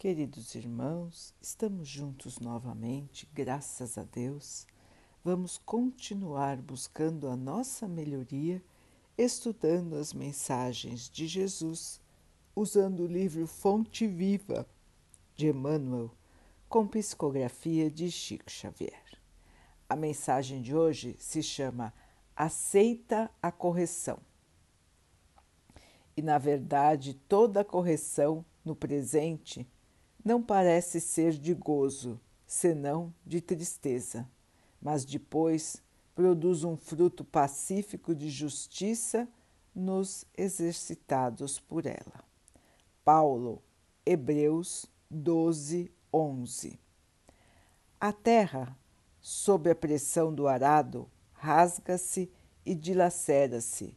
Queridos irmãos, estamos juntos novamente, graças a Deus. Vamos continuar buscando a nossa melhoria, estudando as mensagens de Jesus, usando o livro Fonte Viva de Emmanuel, com psicografia de Chico Xavier. A mensagem de hoje se chama Aceita a correção. E na verdade, toda correção no presente não parece ser de gozo, senão de tristeza, mas depois produz um fruto pacífico de justiça nos exercitados por ela. Paulo, Hebreus 12, 11. A terra, sob a pressão do arado, rasga-se e dilacera-se.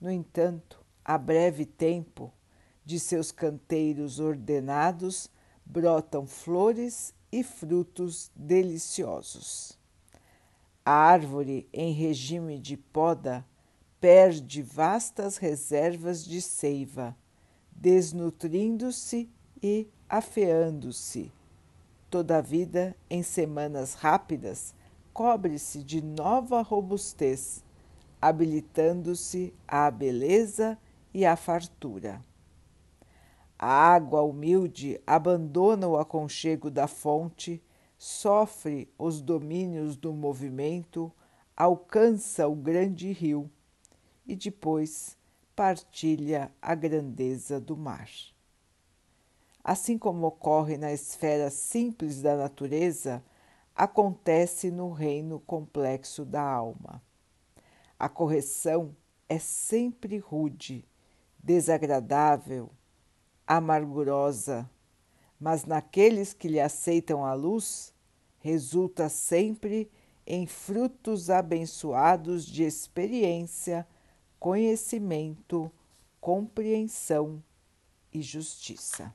No entanto, a breve tempo de seus canteiros ordenados brotam flores e frutos deliciosos. A árvore em regime de poda perde vastas reservas de seiva, desnutrindo-se e afeando-se. Toda a vida, em semanas rápidas, cobre-se de nova robustez, habilitando-se à beleza e à fartura. A água humilde abandona o aconchego da fonte, sofre os domínios do movimento, alcança o grande rio e depois partilha a grandeza do mar. Assim como ocorre na esfera simples da natureza, acontece no reino complexo da alma. A correção é sempre rude, desagradável, amargurosa, mas naqueles que lhe aceitam a luz, resulta sempre em frutos abençoados de experiência, conhecimento, compreensão e justiça.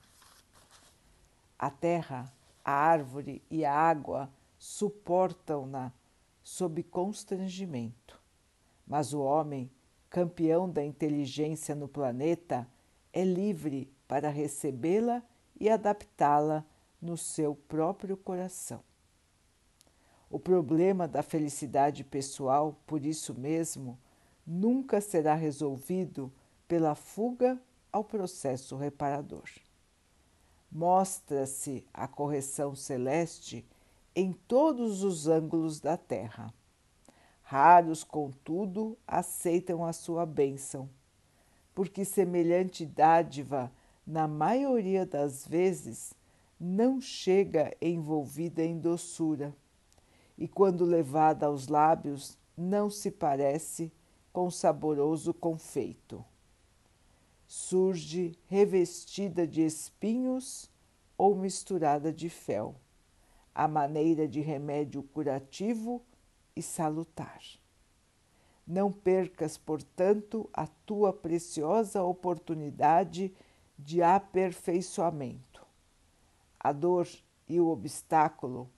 A terra, a árvore e a água suportam-na sob constrangimento, mas o homem, campeão da inteligência no planeta, é livre para recebê-la e adaptá-la no seu próprio coração. O problema da felicidade pessoal, por isso mesmo, nunca será resolvido pela fuga ao processo reparador. Mostra-se a correção celeste em todos os ângulos da terra. Raros, contudo, aceitam a sua bênção, porque semelhante dádiva na maioria das vezes, não chega envolvida em doçura e, quando levada aos lábios, não se parece com saboroso confeito. Surge revestida de espinhos ou misturada de fel, a maneira de remédio curativo e salutar. Não percas, portanto, a tua preciosa oportunidade de aperfeiçoamento. A dor e o obstáculo,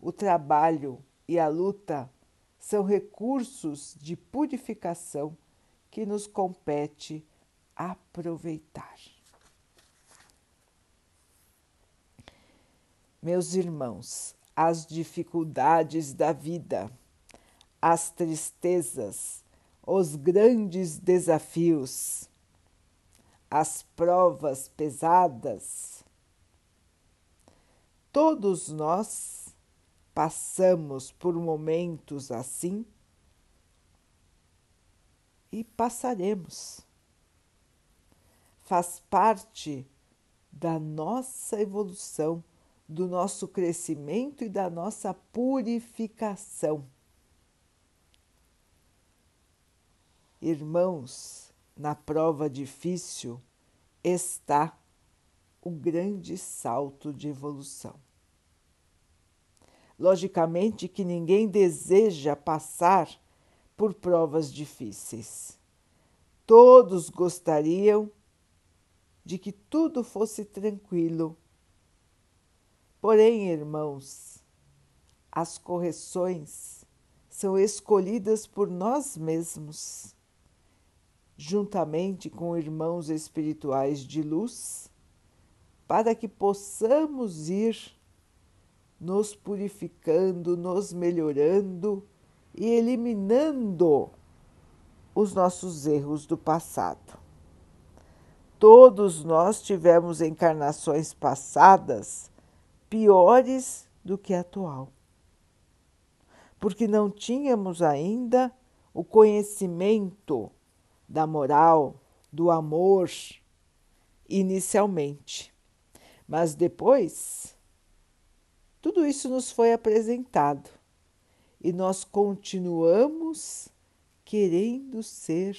o trabalho e a luta são recursos de purificação que nos compete aproveitar. Meus irmãos, as dificuldades da vida, as tristezas, os grandes desafios, as provas pesadas. Todos nós passamos por momentos assim e passaremos. Faz parte da nossa evolução, do nosso crescimento e da nossa purificação. Irmãos, na prova difícil está o grande salto de evolução. Logicamente que ninguém deseja passar por provas difíceis. Todos gostariam de que tudo fosse tranquilo. Porém, irmãos, as correções são escolhidas por nós mesmos juntamente com irmãos espirituais de luz, para que possamos ir nos purificando, nos melhorando e eliminando os nossos erros do passado. Todos nós tivemos encarnações passadas piores do que a atual, porque não tínhamos ainda o conhecimento da moral, do amor, inicialmente. Mas depois, tudo isso nos foi apresentado e nós continuamos querendo ser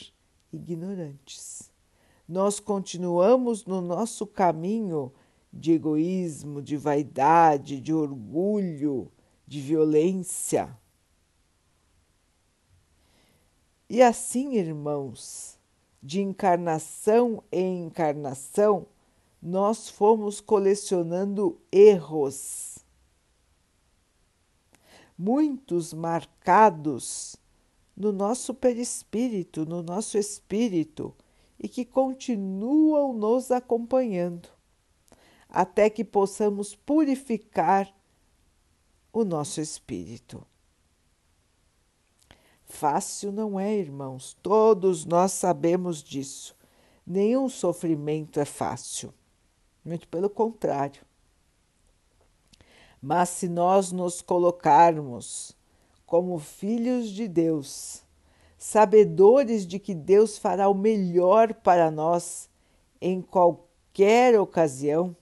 ignorantes. Nós continuamos no nosso caminho de egoísmo, de vaidade, de orgulho, de violência. E assim, irmãos, de encarnação em encarnação, nós fomos colecionando erros, muitos marcados no nosso perispírito, no nosso espírito, e que continuam nos acompanhando, até que possamos purificar o nosso espírito. Fácil não é, irmãos, todos nós sabemos disso. Nenhum sofrimento é fácil, muito pelo contrário. Mas se nós nos colocarmos como filhos de Deus, sabedores de que Deus fará o melhor para nós em qualquer ocasião,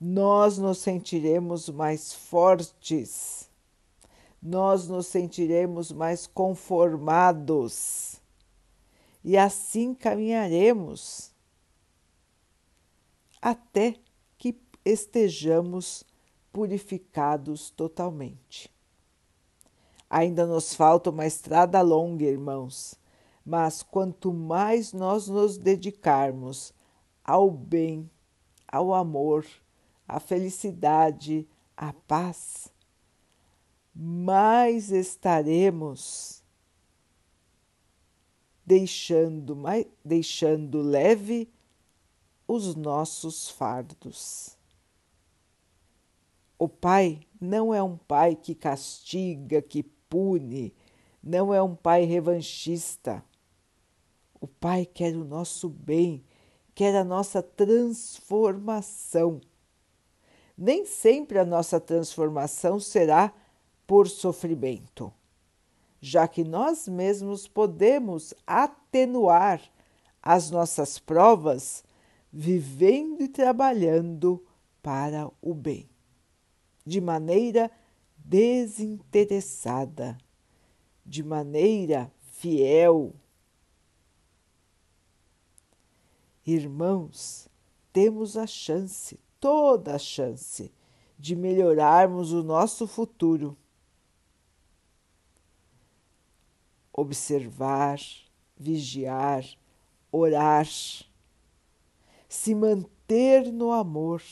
nós nos sentiremos mais fortes nós nos sentiremos mais conformados e assim caminharemos até que estejamos purificados totalmente. Ainda nos falta uma estrada longa, irmãos, mas quanto mais nós nos dedicarmos ao bem, ao amor, à felicidade, à paz, mais estaremos deixando, mais, deixando leve os nossos fardos. O Pai não é um Pai que castiga, que pune, não é um Pai revanchista. O Pai quer o nosso bem, quer a nossa transformação. Nem sempre a nossa transformação será por sofrimento, já que nós mesmos podemos atenuar as nossas provas vivendo e trabalhando para o bem, de maneira desinteressada, de maneira fiel. Irmãos, temos a chance, toda a chance, de melhorarmos o nosso futuro observar, vigiar, orar, se manter no amor,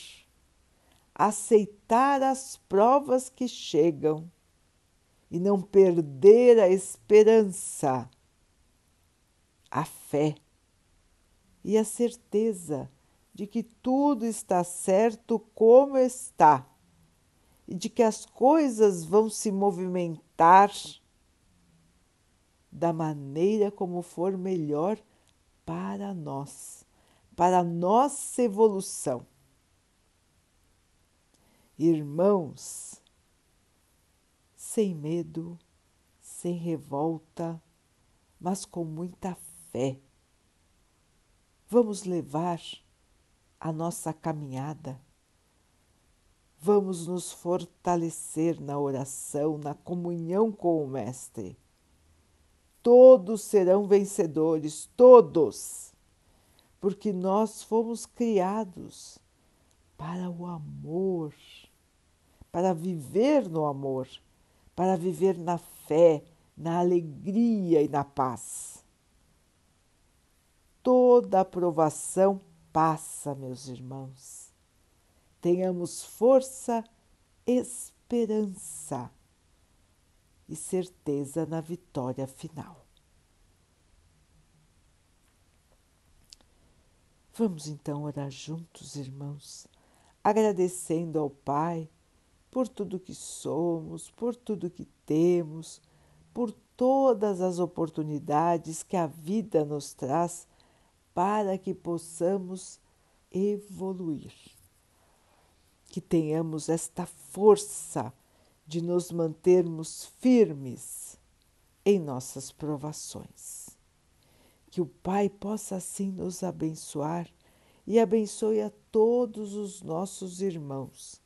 aceitar as provas que chegam e não perder a esperança, a fé e a certeza de que tudo está certo como está e de que as coisas vão se movimentar da maneira como for melhor para nós, para a nossa evolução. Irmãos, sem medo, sem revolta, mas com muita fé, vamos levar a nossa caminhada. Vamos nos fortalecer na oração, na comunhão com o Mestre todos serão vencedores, todos, porque nós fomos criados para o amor, para viver no amor, para viver na fé, na alegria e na paz. Toda aprovação passa, meus irmãos. Tenhamos força, esperança e certeza na vitória final. Vamos então orar juntos, irmãos, agradecendo ao Pai por tudo que somos, por tudo que temos, por todas as oportunidades que a vida nos traz para que possamos evoluir. Que tenhamos esta força de nos mantermos firmes em nossas provações. Que o Pai possa assim nos abençoar e abençoe a todos os nossos irmãos.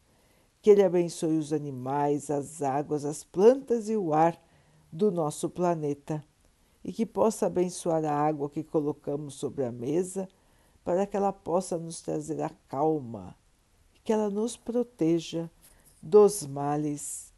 Que Ele abençoe os animais, as águas, as plantas e o ar do nosso planeta e que possa abençoar a água que colocamos sobre a mesa para que ela possa nos trazer a calma e que ela nos proteja dos males